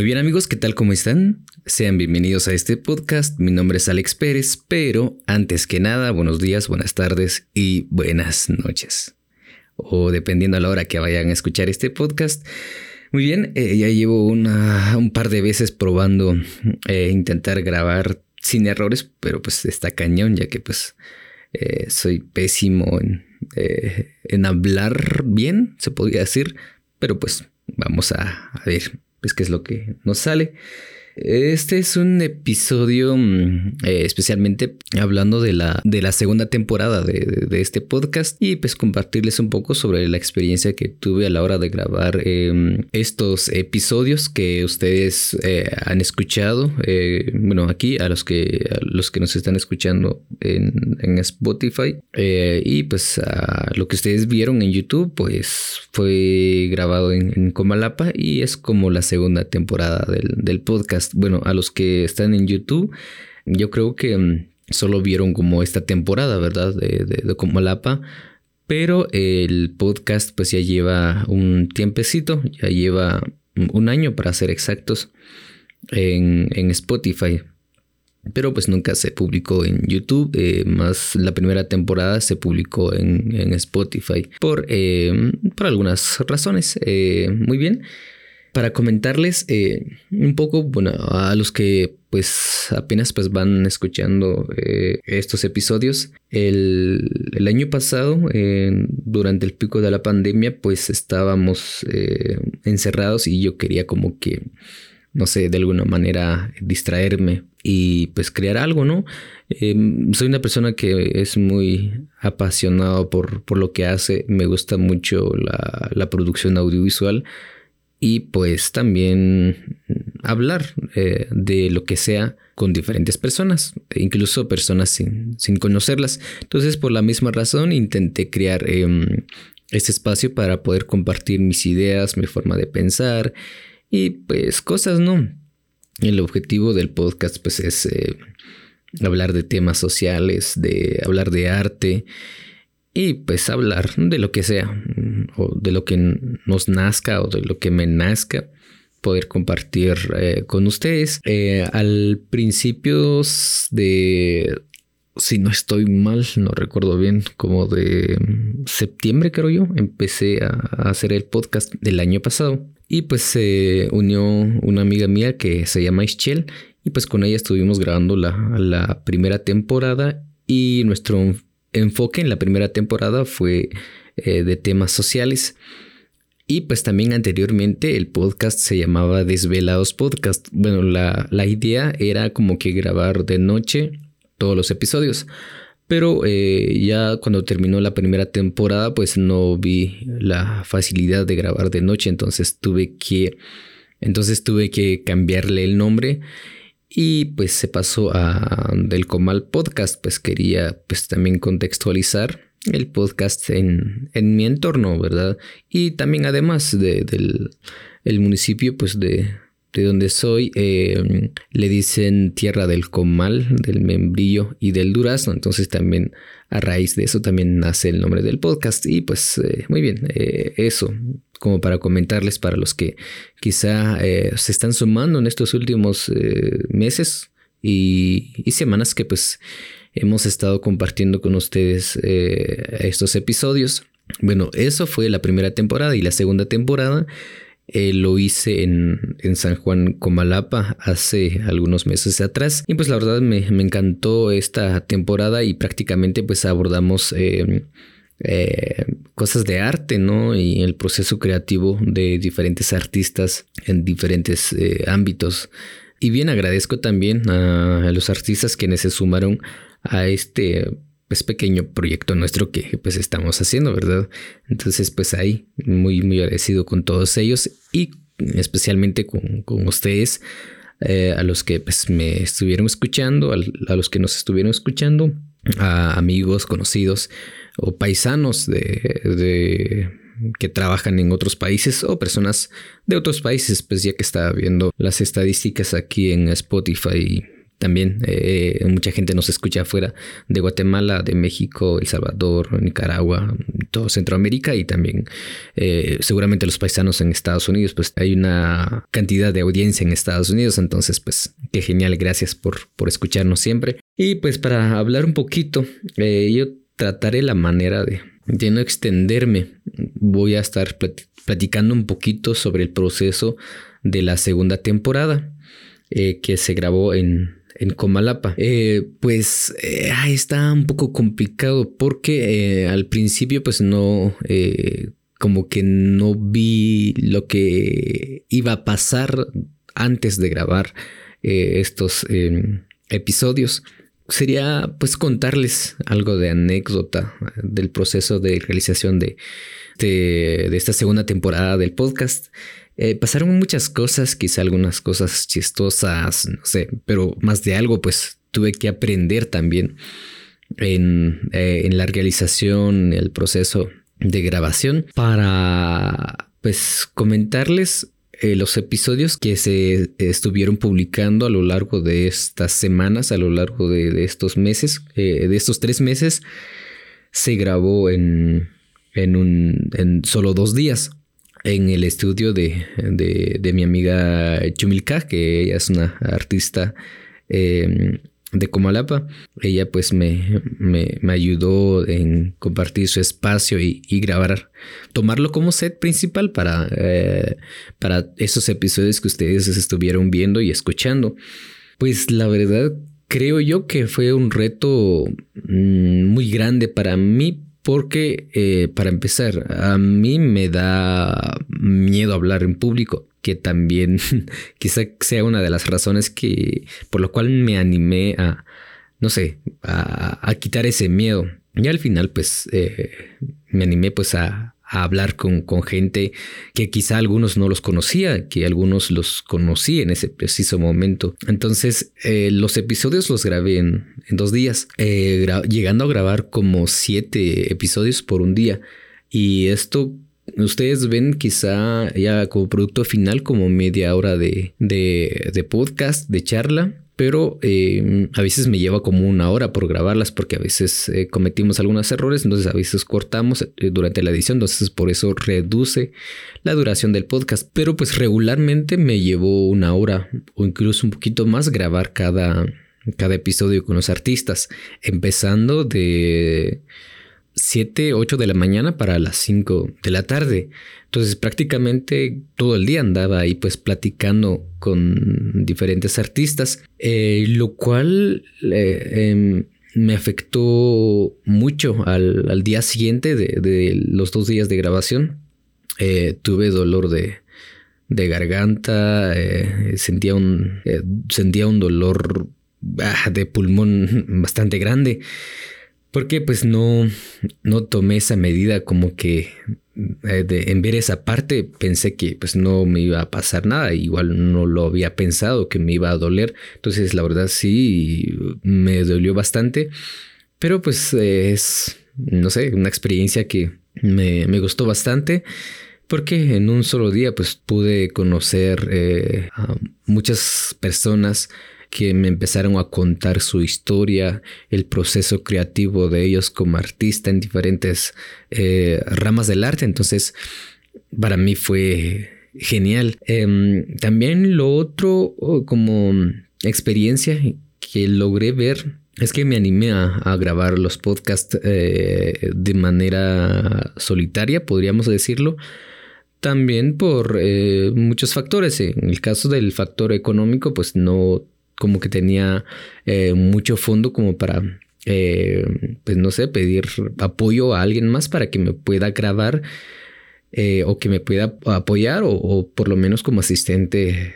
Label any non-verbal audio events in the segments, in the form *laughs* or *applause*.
Muy bien amigos, ¿qué tal? ¿Cómo están? Sean bienvenidos a este podcast. Mi nombre es Alex Pérez, pero antes que nada, buenos días, buenas tardes y buenas noches. O dependiendo a la hora que vayan a escuchar este podcast. Muy bien, eh, ya llevo un par de veces probando eh, intentar grabar sin errores, pero pues está cañón, ya que pues eh, soy pésimo en, en hablar bien, se podría decir, pero pues vamos a ver pues qué es lo que nos sale. Este es un episodio mm, eh, especialmente hablando de la, de la segunda temporada de, este podcast y pues compartirles un poco sobre la experiencia que tuve a la hora de grabar em, estos episodios que ustedes eh, han escuchado. Eh, bueno, aquí a los que, los que nos están escuchando en, en Spotify y pues a lo que ustedes vieron en YouTube pues fue grabado en, Comalapa y es como la segunda temporada del, del podcast bueno, a los que están en YouTube, yo creo que mm, solo vieron como esta temporada, ¿verdad? De, de, de Comalapa. Pero el podcast pues ya lleva un tiempecito, ya lleva un año para ser exactos en, Spotify. Pero pues nunca se publicó en YouTube, eh, más la primera temporada se publicó en, Spotify por, eh, por algunas razones. Eh, muy bien para comentarles eh, un poco, bueno, a los que pues apenas pues van escuchando eh, estos episodios. El, año pasado, durante el pico de la pandemia, pues estábamos eh, encerrados y yo quería como que, no sé, de alguna manera distraerme y pues crear algo, ¿no? soy una persona que es muy apasionado por, por lo que hace, me gusta mucho la, la producción audiovisual y pues también hablar eh, de lo que sea con diferentes personas, incluso personas sin, conocerlas. Entonces por la misma razón intenté crear em, este espacio para poder compartir mis ideas, mi forma de pensar y pues cosas, ¿no? El objetivo del podcast pues es eh, hablar de temas sociales, de hablar de arte y pues hablar de lo que sea, o de lo que nos nazca o de lo que me nazca, poder compartir eh, con ustedes. Eh, al principio de, si no estoy mal, no recuerdo bien, como de septiembre creo yo, empecé a, hacer el podcast del año pasado. Y pues se unió una amiga mía que se llama Ischel y pues con ella estuvimos grabando la, la primera temporada y nuestro enfoque en la primera temporada fue eh, de temas sociales. Y pues también anteriormente el podcast se llamaba Desvelados Podcast. Bueno, la, idea era como que grabar de noche todos los episodios. Pero eh, ya cuando terminó la primera temporada, pues no vi la facilidad de grabar de noche. Entonces tuve que. Entonces tuve que cambiarle el nombre y pues se pasó a del Comal Podcast, pues quería pues también contextualizar el podcast en, en mi entorno, ¿verdad? Y también además de, del el municipio pues de, de donde soy, em, le dicen tierra del comal, del membrillo y del durazno. Entonces también a raíz de eso también nace el nombre del podcast. Y pues eh, muy bien, eh, eso como para comentarles para los que quizá eh, se están sumando en estos últimos meses y, y, semanas que pues hemos estado compartiendo con ustedes estos episodios. Bueno, eso fue la primera temporada y la segunda temporada eh, lo hice en, San Juan Comalapa hace algunos meses atrás. Y pues la verdad me, encantó esta temporada y prácticamente pues abordamos eh, eh, cosas de arte, ¿no? Y el proceso creativo de diferentes artistas en diferentes ámbitos. Y bien agradezco también a los artistas quienes se sumaron a este pues pequeño proyecto nuestro que pues estamos haciendo, ¿verdad? Entonces pues ahí muy muy agradecido con todos ellos y especialmente con, ustedes, eh, a los que pues me estuvieron escuchando, a, los que nos estuvieron escuchando, a amigos, conocidos o paisanos de, de que trabajan en otros países o personas de otros países, pues ya que estaba viendo las estadísticas aquí en Spotify también eh, mucha gente nos escucha afuera de Guatemala, de México, El Salvador, Nicaragua, todo Centroamérica y también eh, seguramente los paisanos en Estados Unidos, pues hay una cantidad de audiencia en Estados Unidos, entonces pues qué genial, gracias por, por escucharnos siempre. Y pues para hablar un poquito, eh, yo trataré la manera de, de no extenderme, voy a estar platicando un poquito sobre el proceso de la segunda temporada que se grabó en en Comalapa. Eh, pues eh, está un poco complicado porque eh, al principio pues no, como que no vi lo que iba a pasar antes de grabar estos em, episodios. Sería pues contarles algo de anécdota del proceso de realización de, de esta segunda temporada del podcast. Eh, pasaron muchas cosas, quizá algunas cosas chistosas, no sé, pero más de algo, pues tuve que aprender también en, eh, la realización, el proceso de grabación para, pues, comentarles eh, los episodios que se estuvieron publicando a lo largo de estas semanas, a lo largo de, estos meses, de estos tres meses, se grabó en, en, un, en solo dos días en el estudio de, de, mi amiga Chumilka, que ella es una artista em, de Comalapa. Ella pues me, me, ayudó en compartir su espacio y, grabar, tomarlo como set principal para, eh, para esos episodios que ustedes estuvieron viendo y escuchando. Pues la verdad creo yo que fue un reto mm, muy grande para mí porque, eh, para empezar, a mí me da miedo hablar en público, que también *laughs* quizá sea una de las razones que, por lo cual me animé a, no sé, a, quitar ese miedo. Y al final, pues, eh, me animé pues a, a hablar con, con, gente que quizá algunos no los conocía, que algunos los conocí en ese preciso momento. Entonces, eh, los episodios los grabé en, dos días, eh, llegando a grabar como siete episodios por un día. Y esto ustedes ven quizá ya como producto final como media hora de, de, de podcast, de charla pero eh, a veces me lleva como una hora por grabarlas porque a veces eh, cometimos algunos errores, entonces a veces cortamos eh, durante la edición, entonces por eso reduce la duración del podcast, pero pues regularmente me llevó una hora o incluso un poquito más grabar cada, cada episodio con los artistas, empezando de 7, 8 de la mañana para las 5 de la tarde. Entonces prácticamente todo el día andaba ahí pues platicando con diferentes artistas, eh, lo cual eh, em, me afectó mucho al, día siguiente de, los dos días de grabación. Eh, tuve dolor de, garganta, sentía, un, sentía un dolor ah, de pulmón *laughs* bastante grande. Porque pues no, no tomé esa medida como que eh, en ver esa parte pensé que pues no me iba a pasar nada, igual no lo había pensado que me iba a doler, entonces la verdad sí me dolió bastante, pero pues es, no sé, una experiencia que me, me gustó bastante porque en un solo día pues pude conocer eh, a muchas personas que me empezaron a contar su historia, el proceso creativo de ellos como artista en diferentes eh, ramas del arte. Entonces, para mí fue genial. Em, también lo otro como experiencia que logré ver es que me animé a, grabar los podcasts eh, de manera solitaria, podríamos decirlo. También por eh, muchos factores. En el caso del factor económico, pues no como que tenía eh, mucho fondo como para, eh, pues no sé, pedir apoyo a alguien más para que me pueda grabar eh, o que me pueda apoyar o, por lo menos como asistente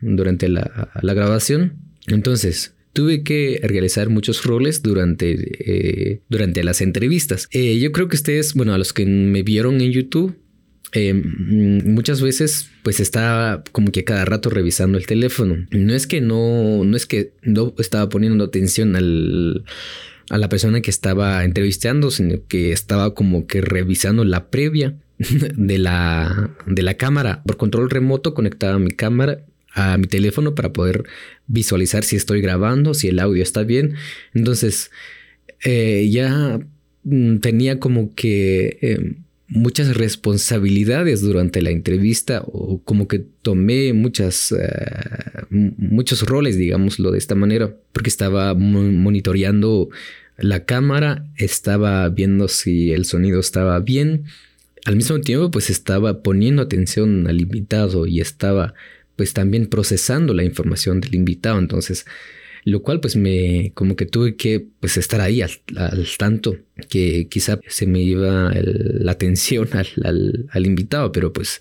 durante la, grabación. Entonces, tuve que realizar muchos roles durante, durante las entrevistas. yo creo que ustedes, bueno, a los que me vieron en YouTube, eh, muchas veces pues estaba como que cada rato revisando el teléfono. No es que no, no es que no estaba poniendo atención al, a la persona que estaba entrevistando, sino que estaba como que revisando la previa *laughs* de la, de la cámara. Por control remoto conectaba mi cámara a mi teléfono para poder visualizar si estoy grabando, si el audio está bien. Entonces, eh, ya mm, tenía como que eh, muchas responsabilidades durante la entrevista o como que tomé muchas, eh, muchos roles, digámoslo de esta manera, porque estaba monitoreando la cámara, estaba viendo si el sonido estaba bien. Al mismo tiempo, pues estaba poniendo atención al invitado y estaba pues también procesando la información del invitado. Entonces, lo cual pues me como que tuve que pues estar ahí al, tanto que quizá se me iba la atención *laughs* al, al, invitado, pero pues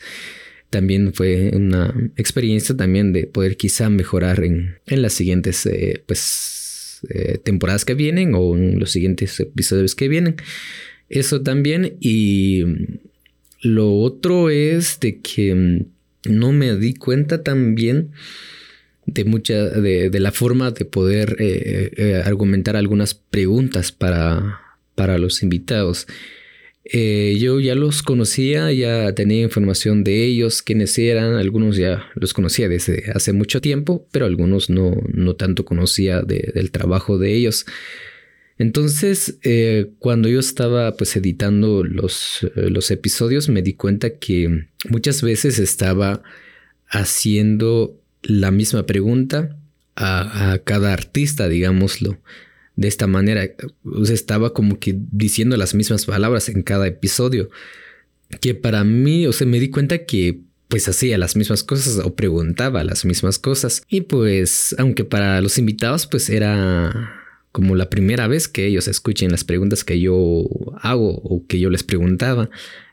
también fue una experiencia también de poder quizá mejorar en, en las siguientes eh, pues eh, temporadas que vienen o en los siguientes episodios que vienen. Eso también y lo otro es de que no me di cuenta también de mucha de, la forma de poder eh, eh, argumentar algunas preguntas para, para los invitados. Eh, yo ya los conocía, ya tenía información de ellos, quiénes eran, algunos ya los conocía desde hace mucho tiempo, pero algunos no, no tanto conocía del trabajo de ellos. Entonces, cuando yo estaba pues editando los, los episodios, me di cuenta que muchas veces estaba haciendo la misma pregunta a, cada artista, digámoslo. De esta manera, estaba como que diciendo las mismas palabras en cada episodio. Que para mí, o sea, me di cuenta que pues hacía las mismas cosas o preguntaba las mismas cosas. Y pues, aunque para los invitados, pues era como la primera vez que ellos escuchen las preguntas que yo hago o que yo les preguntaba.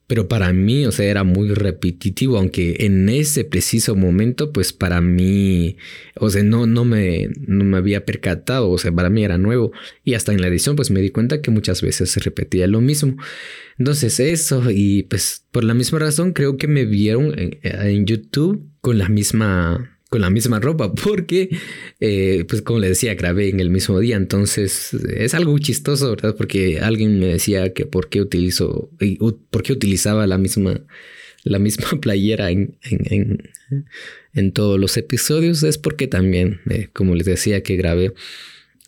Pero para mí, o sea, era muy repetitivo, aunque en ese preciso momento, pues para mí, o sea, no, no, me, no me había percatado, o sea, para mí era nuevo. Y hasta en la edición, pues me di cuenta que muchas veces se repetía lo mismo. Entonces eso, y pues por la misma razón, creo que me vieron en YouTube con la misma la misma ropa, *laughs* porque, eh, pues como le decía, grabé en el mismo día, entonces es algo chistoso, ¿verdad? Porque alguien me decía que por qué utilizo, por qué utilizaba la misma, la misma *laughs* playera en, en, en, todos los episodios, es porque también, eh, como les decía, que grabé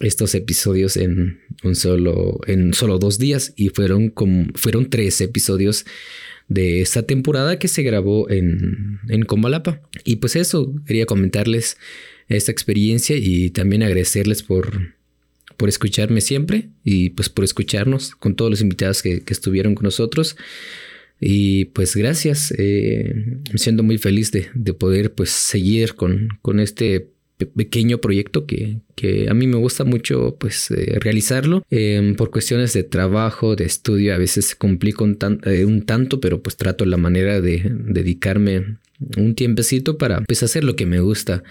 estos episodios en un solo, en solo dos días y fueron como, fueron tres episodios de esta temporada que se grabó en, en Combalapa. Y pues eso, quería comentarles esta experiencia y también agradecerles por, por escucharme siempre y pues por escucharnos con todos los invitados que, estuvieron con nosotros. Y pues gracias, eh, me siento muy feliz de, de poder pues seguir con, con este pequeño proyecto que, que, a mí me gusta mucho pues eh, realizarlo. Em, por cuestiones de trabajo de estudio a veces se complica un, eh, un tanto pero pues trato la manera de dedicarme un tiempecito para pues hacer lo que me gusta.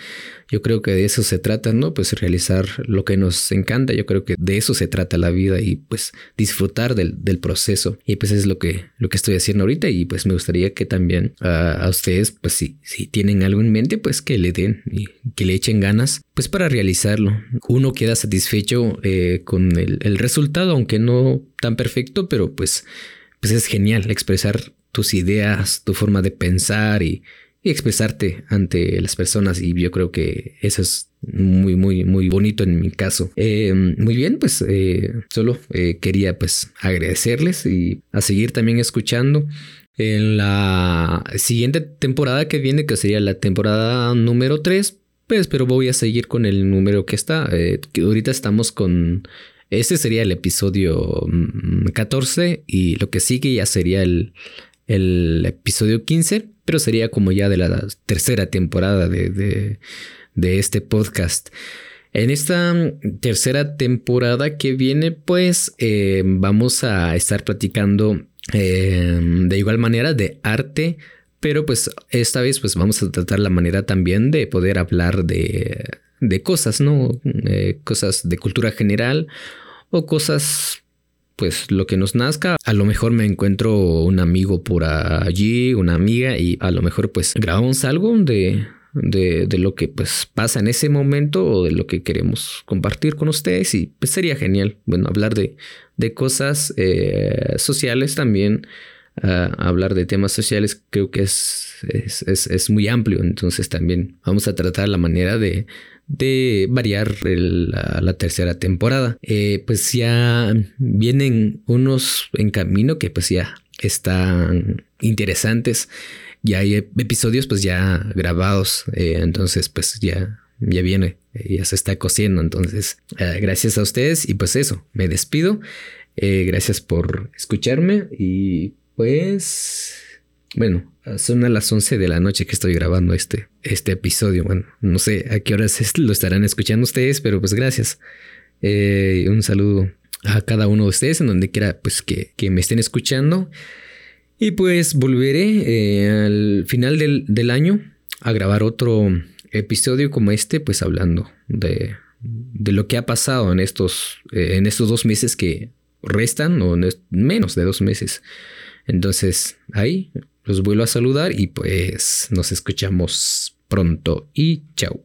Yo creo que de eso se trata, ¿no? Pues realizar lo que nos encanta. Yo creo que de eso se trata la vida y pues disfrutar del, del proceso. Y pues es lo que, lo que estoy haciendo ahorita y pues me gustaría que también a ustedes, pues si, si tienen algo en mente, pues que le den y que le echen ganas, pues para realizarlo. Uno queda satisfecho eh, con el, el resultado, aunque no tan perfecto, pero pues, pues es genial expresar tus ideas, tu forma de pensar y, expresarte ante las personas. Y yo creo que eso es muy muy muy bonito en mi caso. Eh, muy bien pues eh, solo eh, quería pues agradecerles y a seguir también escuchando en la siguiente temporada que viene que sería la temporada número 3 pues pero voy a seguir con el número que está. Que ahorita estamos con este sería el episodio 14 mm, y lo que sigue ya sería el el episodio 15, pero sería como ya de la tercera temporada de, este podcast. En esta tercera temporada que viene, pues eh, vamos a estar platicando eh, de igual manera de arte, pero pues esta vez pues vamos a tratar la manera también de poder hablar de, de cosas, ¿no? Eh, cosas de cultura general o cosas pues lo que nos nazca. A lo mejor me encuentro un amigo por allí, una amiga, y a lo mejor pues grabamos algo de, de, lo que pues pasa en ese momento o de lo que queremos compartir con ustedes y pues sería genial, bueno, hablar de, de cosas eh, sociales también. Hablar de temas sociales creo que es, es, muy amplio, entonces también vamos a tratar la manera de, de variar la, tercera temporada. Eh, pues ya vienen unos en camino que pues ya están interesantes. Ya hay episodios pues ya grabados, eh, entonces pues ya, ya viene, ya se está cociendo. Entonces, gracias a ustedes y pues eso, me despido. gracias por escucharme y pues, bueno, son a las 11 de la noche que estoy grabando este, este episodio. Bueno, no sé a qué horas lo estarán escuchando ustedes, pero pues gracias. Eh, un saludo a cada uno de ustedes en donde quiera pues que, me estén escuchando. Y pues volveré eh, al final del, año a grabar otro episodio como este, pues hablando de, de lo que ha pasado en estos, eh, en estos dos meses que restan, o menos de dos meses entonces, ahí los vuelvo a saludar y pues nos escuchamos pronto y chao.